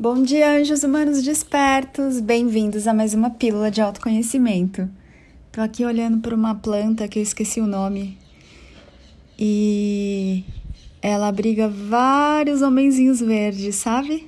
Bom dia, anjos humanos despertos! Bem-vindos a mais uma pílula de autoconhecimento. Tô aqui olhando para uma planta que eu esqueci o nome e ela abriga vários homenzinhos verdes, sabe?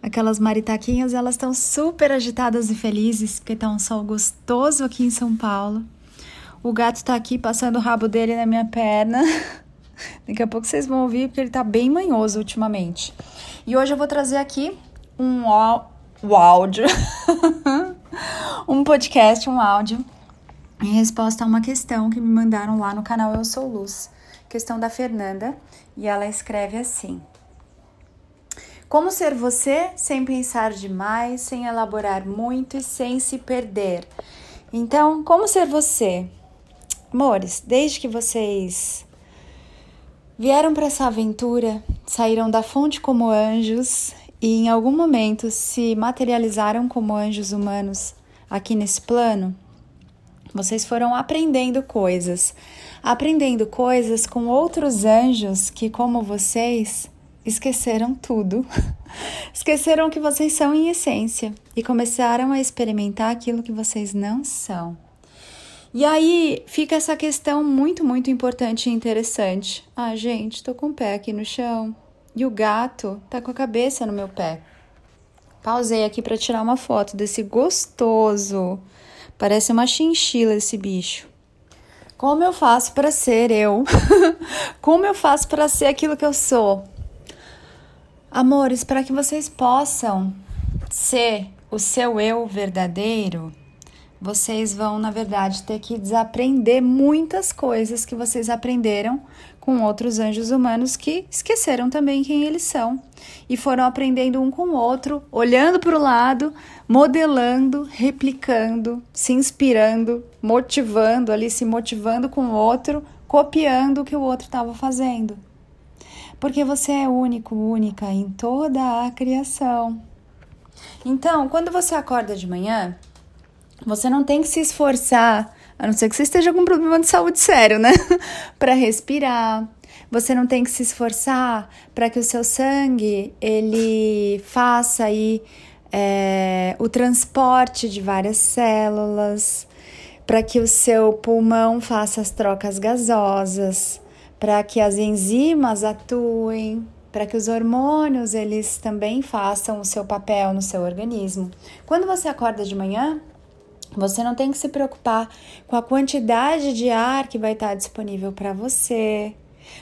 Aquelas maritaquinhas, elas estão super agitadas e felizes porque tá um sol gostoso aqui em São Paulo. O gato tá aqui passando o rabo dele na minha perna. Daqui a pouco vocês vão ouvir porque ele tá bem manhoso ultimamente. E hoje eu vou trazer aqui um, um áudio, um podcast, um áudio, em resposta a uma questão que me mandaram lá no canal Eu Sou Luz, questão da Fernanda, e ela escreve assim: Como ser você sem pensar demais, sem elaborar muito e sem se perder? Então, como ser você? Amores, desde que vocês vieram para essa aventura, saíram da fonte como anjos e em algum momento se materializaram como anjos humanos aqui nesse plano, vocês foram aprendendo coisas, aprendendo coisas com outros anjos que, como vocês, esqueceram tudo. esqueceram que vocês são em essência e começaram a experimentar aquilo que vocês não são. E aí fica essa questão muito, muito importante e interessante. Ah, gente, tô com o pé aqui no chão, e o gato tá com a cabeça no meu pé. Pausei aqui para tirar uma foto desse gostoso. Parece uma chinchila esse bicho. Como eu faço para ser eu? Como eu faço para ser aquilo que eu sou? Amores, para que vocês possam ser o seu eu verdadeiro, vocês vão, na verdade, ter que desaprender muitas coisas que vocês aprenderam com outros anjos humanos que esqueceram também quem eles são e foram aprendendo um com o outro, olhando para o lado, modelando, replicando, se inspirando, motivando ali, se motivando com o outro, copiando o que o outro estava fazendo. Porque você é único, única em toda a criação. Então, quando você acorda de manhã, você não tem que se esforçar, a não ser que você esteja com um problema de saúde sério, né? para respirar. Você não tem que se esforçar para que o seu sangue ele faça aí é, o transporte de várias células, para que o seu pulmão faça as trocas gasosas, para que as enzimas atuem, para que os hormônios eles também façam o seu papel no seu organismo. Quando você acorda de manhã, você não tem que se preocupar com a quantidade de ar que vai estar disponível para você.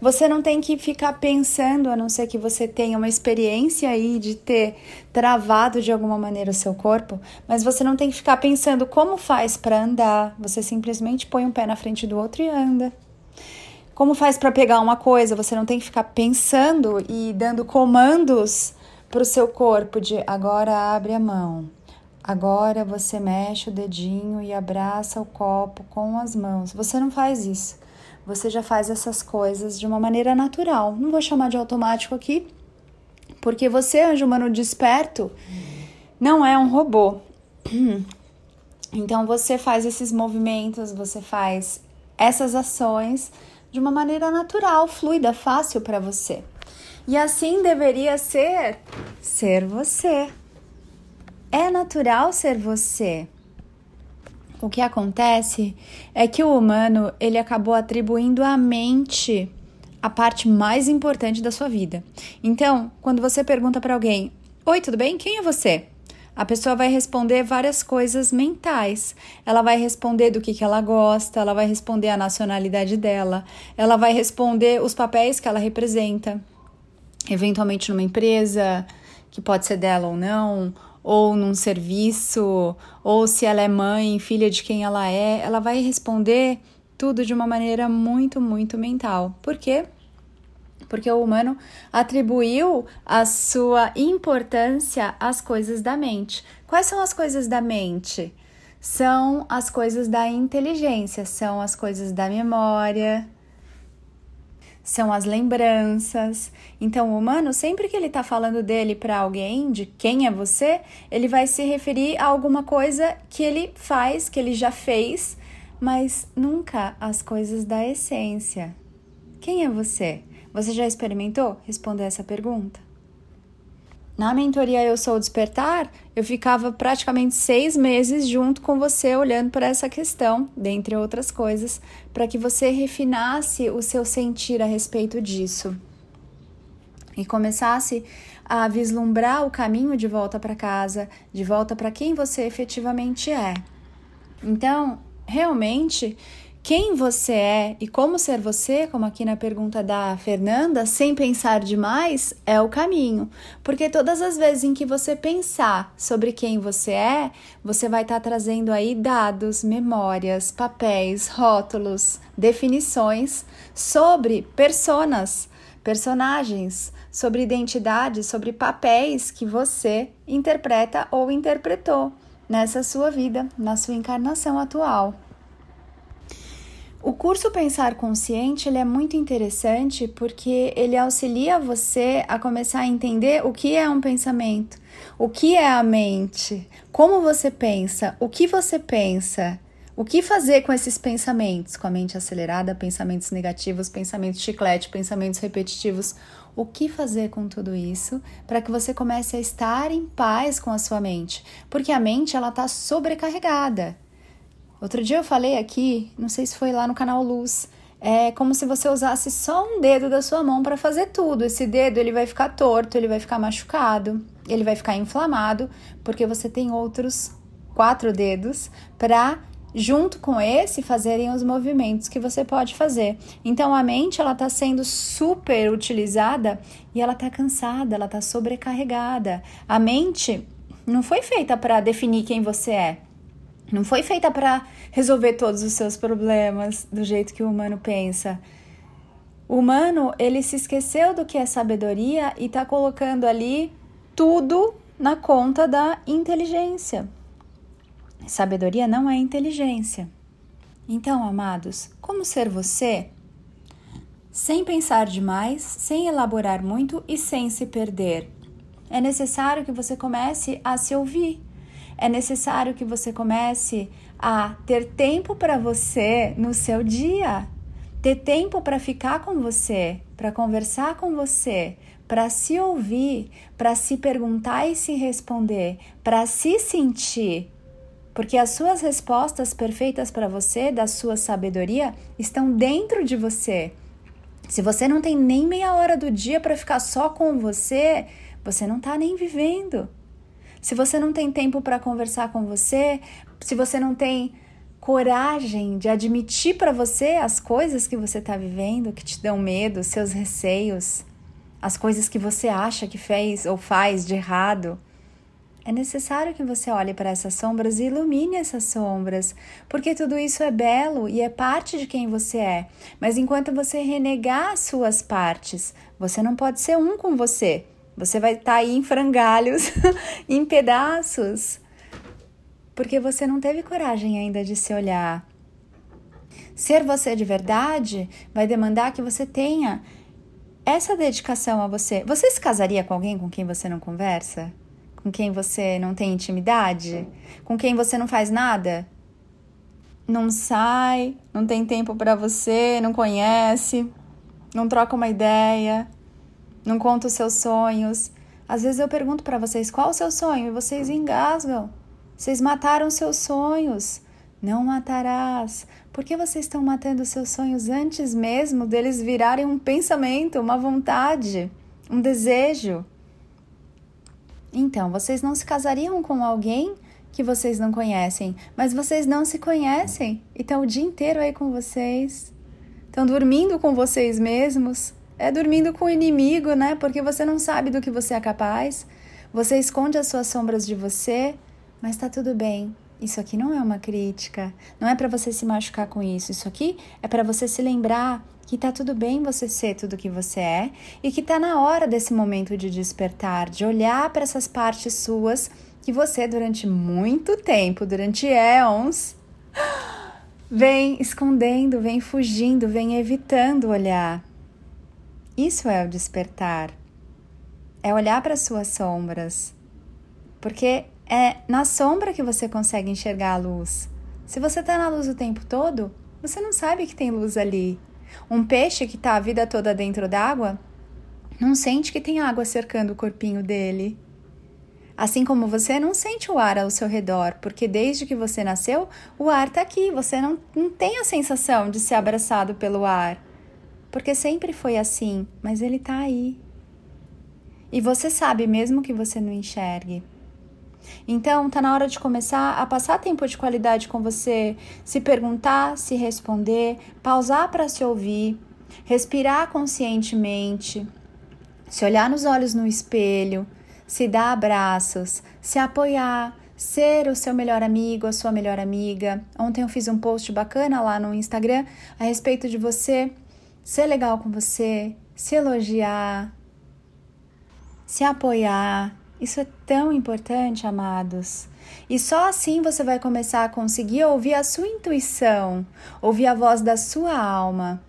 Você não tem que ficar pensando, a não ser que você tenha uma experiência aí de ter travado de alguma maneira o seu corpo, mas você não tem que ficar pensando como faz para andar. Você simplesmente põe um pé na frente do outro e anda. Como faz para pegar uma coisa? Você não tem que ficar pensando e dando comandos para o seu corpo de agora abre a mão, Agora você mexe o dedinho e abraça o copo com as mãos. Você não faz isso. Você já faz essas coisas de uma maneira natural. Não vou chamar de automático aqui, porque você, anjo humano desperto, não é um robô. Então você faz esses movimentos, você faz essas ações de uma maneira natural, fluida, fácil para você. E assim deveria ser ser você. É natural ser você. O que acontece é que o humano ele acabou atribuindo à mente a parte mais importante da sua vida. Então, quando você pergunta para alguém: "Oi, tudo bem? Quem é você?" A pessoa vai responder várias coisas mentais. Ela vai responder do que, que ela gosta, ela vai responder a nacionalidade dela, ela vai responder os papéis que ela representa, eventualmente numa empresa, que pode ser dela ou não, ou num serviço, ou se ela é mãe, filha de quem ela é, ela vai responder tudo de uma maneira muito, muito mental. Por quê? Porque o humano atribuiu a sua importância às coisas da mente. Quais são as coisas da mente? São as coisas da inteligência, são as coisas da memória, são as lembranças. Então, o humano, sempre que ele está falando dele para alguém, de quem é você, ele vai se referir a alguma coisa que ele faz, que ele já fez, mas nunca as coisas da essência. Quem é você? Você já experimentou responder essa pergunta? Na mentoria Eu Sou Despertar, eu ficava praticamente seis meses junto com você, olhando para essa questão, dentre outras coisas, para que você refinasse o seu sentir a respeito disso e começasse a vislumbrar o caminho de volta para casa, de volta para quem você efetivamente é. Então, realmente, quem você é e como ser você, como aqui na pergunta da Fernanda, sem pensar demais, é o caminho. Porque todas as vezes em que você pensar sobre quem você é, você vai estar tá trazendo aí dados, memórias, papéis, rótulos, definições sobre personas, personagens, sobre identidades, sobre papéis que você interpreta ou interpretou nessa sua vida, na sua encarnação atual. O curso Pensar Consciente ele é muito interessante porque ele auxilia você a começar a entender o que é um pensamento, o que é a mente, como você pensa, o que você pensa, o que fazer com esses pensamentos, com a mente acelerada, pensamentos negativos, pensamentos chiclete, pensamentos repetitivos, o que fazer com tudo isso para que você comece a estar em paz com a sua mente, porque a mente ela está sobrecarregada. Outro dia eu falei aqui, não sei se foi lá no canal Luz, é como se você usasse só um dedo da sua mão para fazer tudo. Esse dedo ele vai ficar torto, ele vai ficar machucado, ele vai ficar inflamado, porque você tem outros quatro dedos para junto com esse fazerem os movimentos que você pode fazer. Então a mente ela está sendo super utilizada e ela está cansada, ela está sobrecarregada. A mente não foi feita para definir quem você é. Não foi feita para resolver todos os seus problemas do jeito que o humano pensa. O humano, ele se esqueceu do que é sabedoria e está colocando ali tudo na conta da inteligência. Sabedoria não é inteligência. Então, amados, como ser você? Sem pensar demais, sem elaborar muito e sem se perder. É necessário que você comece a se ouvir é necessário que você comece a ter tempo para você no seu dia, ter tempo para ficar com você, para conversar com você, para se ouvir, para se perguntar e se responder, para se sentir. Porque as suas respostas perfeitas para você, da sua sabedoria, estão dentro de você. Se você não tem nem meia hora do dia para ficar só com você, você não está nem vivendo. Se você não tem tempo para conversar com você, se você não tem coragem de admitir para você as coisas que você está vivendo, que te dão medo, seus receios, as coisas que você acha que fez ou faz de errado, é necessário que você olhe para essas sombras e ilumine essas sombras, porque tudo isso é belo e é parte de quem você é. Mas enquanto você renegar as suas partes, você não pode ser um com você. Você vai estar tá aí em frangalhos, em pedaços, porque você não teve coragem ainda de se olhar. Ser você de verdade vai demandar que você tenha essa dedicação a você. Você se casaria com alguém com quem você não conversa? Com quem você não tem intimidade? Com quem você não faz nada? Não sai, não tem tempo para você, não conhece, não troca uma ideia, não conta os seus sonhos. Às vezes eu pergunto para vocês qual o seu sonho e vocês engasgam. Vocês mataram seus sonhos. Não matarás. Por que vocês estão matando seus sonhos antes mesmo deles virarem um pensamento, uma vontade, um desejo? Então, vocês não se casariam com alguém que vocês não conhecem, mas vocês não se conhecem e estão o dia inteiro aí com vocês. Estão dormindo com vocês mesmos, é dormindo com o inimigo, né? Porque você não sabe do que você é capaz, você esconde as suas sombras de você, mas tá tudo bem. Isso aqui não é uma crítica, não é para você se machucar com isso. Isso aqui é para você se lembrar que tá tudo bem você ser tudo que você é e que tá na hora desse momento de despertar, de olhar para essas partes suas que você durante muito tempo, durante éons, vem escondendo, vem fugindo, vem evitando olhar. Isso é o despertar. É olhar para suas sombras. Porque é na sombra que você consegue enxergar a luz. Se você está na luz o tempo todo, você não sabe que tem luz ali. Um peixe que está a vida toda dentro d'água, não sente que tem água cercando o corpinho dele. Assim como você não sente o ar ao seu redor, porque desde que você nasceu, o ar está aqui, você não, não tem a sensação de ser abraçado pelo ar. Porque sempre foi assim, mas ele está aí. E você sabe, mesmo que você não enxergue. Então, tá na hora de começar a passar tempo de qualidade com você, se perguntar, se responder, pausar para se ouvir, respirar conscientemente, se olhar nos olhos no espelho, se dar abraços, se apoiar, ser o seu melhor amigo, a sua melhor amiga. Ontem eu fiz um post bacana lá no Instagram a respeito de você ser legal com você, se elogiar, se apoiar. Isso é tão importante, amados. E só assim você vai começar a conseguir ouvir a sua intuição, ouvir a voz da sua alma,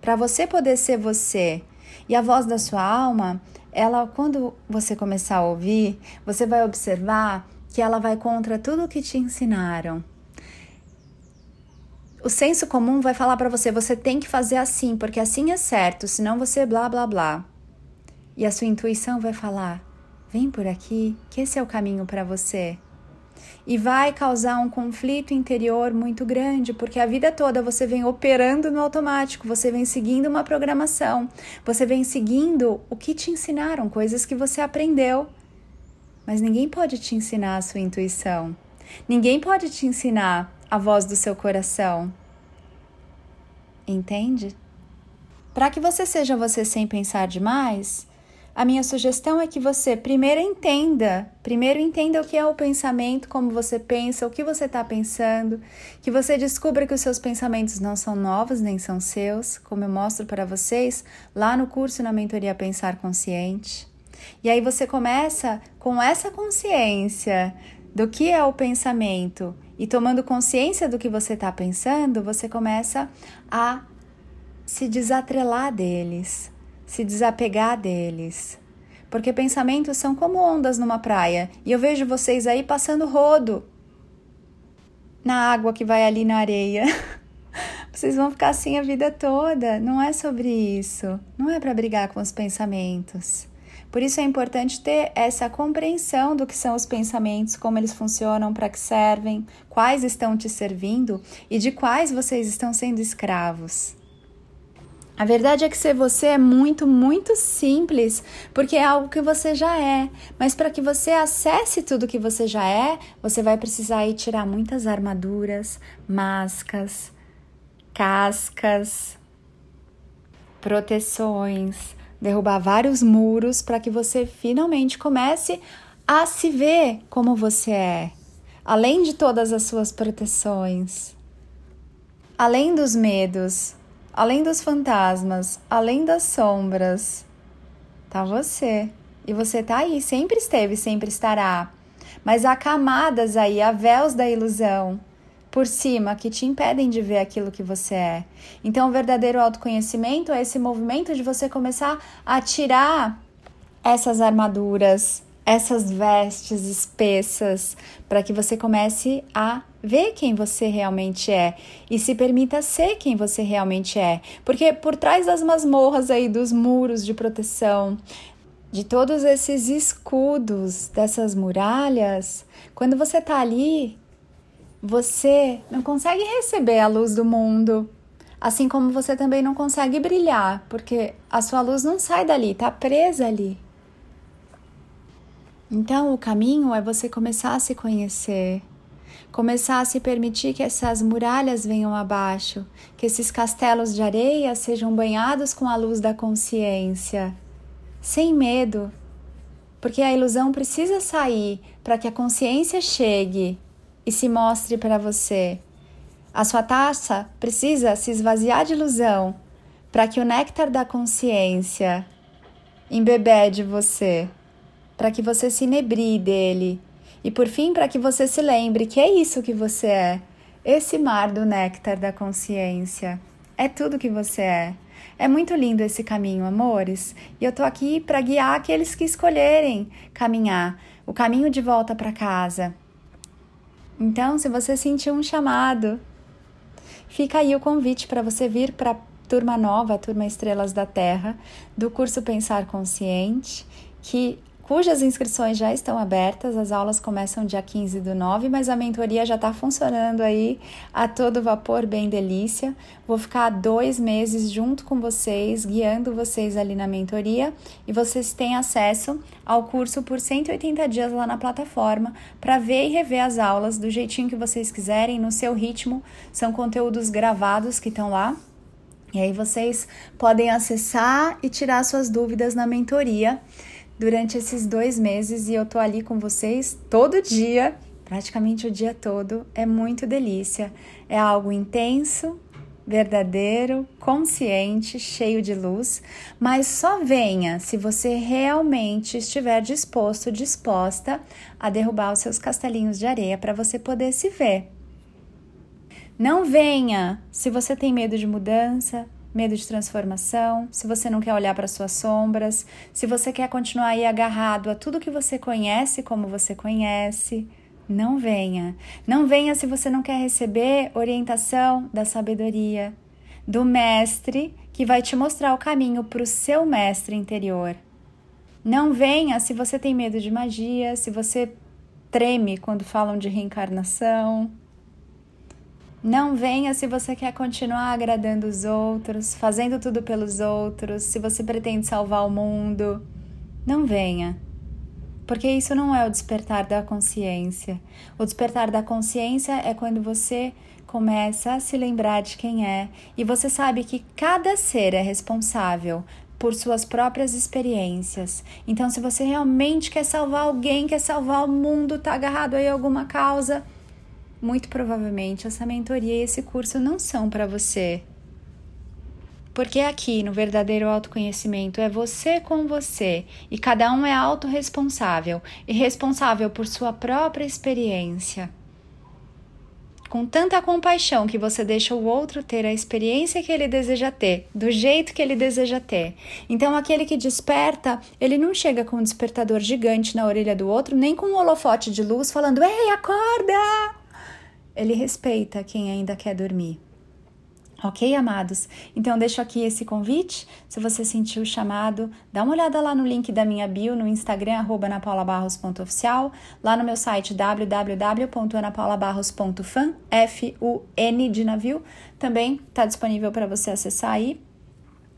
para você poder ser você. E a voz da sua alma ela quando você começar a ouvir, você vai observar que ela vai contra tudo o que te ensinaram. O senso comum vai falar para você, você tem que fazer assim, porque assim é certo, senão você blá blá blá. E a sua intuição vai falar: vem por aqui, que esse é o caminho para você e vai causar um conflito interior muito grande, porque a vida toda você vem operando no automático, você vem seguindo uma programação, você vem seguindo o que te ensinaram, coisas que você aprendeu. Mas ninguém pode te ensinar a sua intuição. Ninguém pode te ensinar a voz do seu coração. Entende? Para que você seja você sem pensar demais, a minha sugestão é que você primeiro entenda, primeiro entenda o que é o pensamento, como você pensa, o que você está pensando, que você descubra que os seus pensamentos não são novos nem são seus, como eu mostro para vocês lá no curso na mentoria Pensar Consciente. E aí você começa com essa consciência do que é o pensamento e tomando consciência do que você está pensando, você começa a se desatrelar deles, se desapegar deles. Porque pensamentos são como ondas numa praia e eu vejo vocês aí passando rodo na água que vai ali na areia. Vocês vão ficar assim a vida toda. Não é sobre isso. Não é para brigar com os pensamentos. Por isso é importante ter essa compreensão do que são os pensamentos, como eles funcionam, para que servem, quais estão te servindo e de quais vocês estão sendo escravos. A verdade é que ser você é muito, muito simples, porque é algo que você já é. Mas para que você acesse tudo que você já é, você vai precisar ir tirar muitas armaduras, máscaras, cascas, proteções, derrubar vários muros para que você finalmente comece a se ver como você é, além de todas as suas proteções, além dos medos Além dos fantasmas, além das sombras, tá você. E você tá aí, sempre esteve, sempre estará. Mas há camadas aí, há véus da ilusão por cima que te impedem de ver aquilo que você é. Então, o verdadeiro autoconhecimento é esse movimento de você começar a tirar essas armaduras, essas vestes espessas, para que você comece a ver quem você realmente é e se permita ser quem você realmente é. Porque por trás das masmorras aí, dos muros de proteção, de todos esses escudos, dessas muralhas, quando você tá ali, você não consegue receber a luz do mundo. Assim como você também não consegue brilhar, porque a sua luz não sai dali, tá presa ali. Então, o caminho é você começar a se conhecer, começar a se permitir que essas muralhas venham abaixo, que esses castelos de areia sejam banhados com a luz da consciência, sem medo, porque a ilusão precisa sair para que a consciência chegue e se mostre para você. A sua taça precisa se esvaziar de ilusão para que o néctar da consciência embebede você para que você se inebrie dele. E por fim, para que você se lembre que é isso que você é. Esse mar do néctar da consciência. É tudo que você é. É muito lindo esse caminho, amores, e eu tô aqui para guiar aqueles que escolherem caminhar o caminho de volta para casa. Então, se você sentiu um chamado, fica aí o convite para você vir para turma nova, a turma Estrelas da Terra, do curso Pensar Consciente, que cujas inscrições já estão abertas. As aulas começam dia 15 do 9, mas a mentoria já está funcionando aí a todo vapor, bem delícia. Vou ficar dois meses junto com vocês, guiando vocês ali na mentoria e vocês têm acesso ao curso por 180 dias lá na plataforma para ver e rever as aulas do jeitinho que vocês quiserem, no seu ritmo. São conteúdos gravados que estão lá. E aí vocês podem acessar e tirar suas dúvidas na mentoria durante esses dois meses e eu tô ali com vocês todo dia, praticamente o dia todo. É muito delícia. É algo intenso, verdadeiro, consciente, cheio de luz, mas só venha se você realmente estiver disposto, disposta a derrubar os seus castelinhos de areia para você poder se ver. Não venha se você tem medo de mudança, medo de transformação, se você não quer olhar para suas sombras, se você quer continuar aí agarrado a tudo que você conhece como você conhece, não venha. Não venha se você não quer receber orientação da sabedoria, do mestre que vai te mostrar o caminho para o seu mestre interior. Não venha se você tem medo de magia, se você treme quando falam de reencarnação, não venha se você quer continuar agradando os outros, fazendo tudo pelos outros, se você pretende salvar o mundo. Não venha. Porque isso não é o despertar da consciência. O despertar da consciência é quando você começa a se lembrar de quem é e você sabe que cada ser é responsável por suas próprias experiências. Então, se você realmente quer salvar alguém, quer salvar o mundo, tá agarrado aí a alguma causa, muito provavelmente essa mentoria e esse curso não são para você. Porque aqui no verdadeiro autoconhecimento é você com você e cada um é autorresponsável e responsável por sua própria experiência. Com tanta compaixão que você deixa o outro ter a experiência que ele deseja ter, do jeito que ele deseja ter. Então, aquele que desperta, ele não chega com um despertador gigante na orelha do outro, nem com um holofote de luz falando: Ei, acorda! Ele respeita quem ainda quer dormir. Ok, amados? Então, deixo aqui esse convite. Se você sentiu o chamado, dá uma olhada lá no link da minha bio no Instagram, arroba anapaulabarros.oficial, lá no meu site www.anapaulabarros.fan, F-U-N de navio, também está disponível para você acessar aí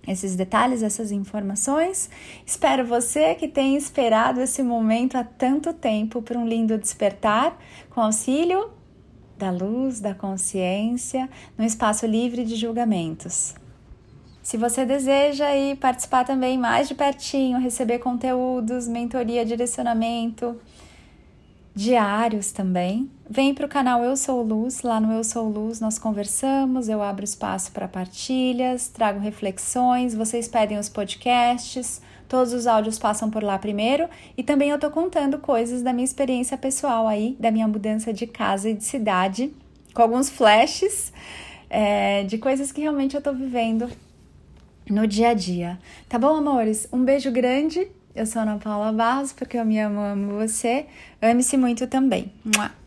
esses detalhes, essas informações. Espero você que tenha esperado esse momento há tanto tempo para um lindo despertar, com auxílio da luz, da consciência, num espaço livre de julgamentos. Se você deseja aí participar também mais de pertinho, receber conteúdos, mentoria, direcionamento diários também, vem para o canal Eu Sou Luz. Lá no Eu Sou Luz nós conversamos, eu abro espaço para partilhas, trago reflexões, vocês pedem os podcasts Todos os áudios passam por lá primeiro e também eu tô contando coisas da minha experiência pessoal aí, da minha mudança de casa e de cidade, com alguns flashes é, de coisas que realmente eu tô vivendo no dia a dia. Tá bom, amores? Um beijo grande. Eu sou Ana Paula Barros, porque eu me amo, amo você. Ame-se muito também. Mua.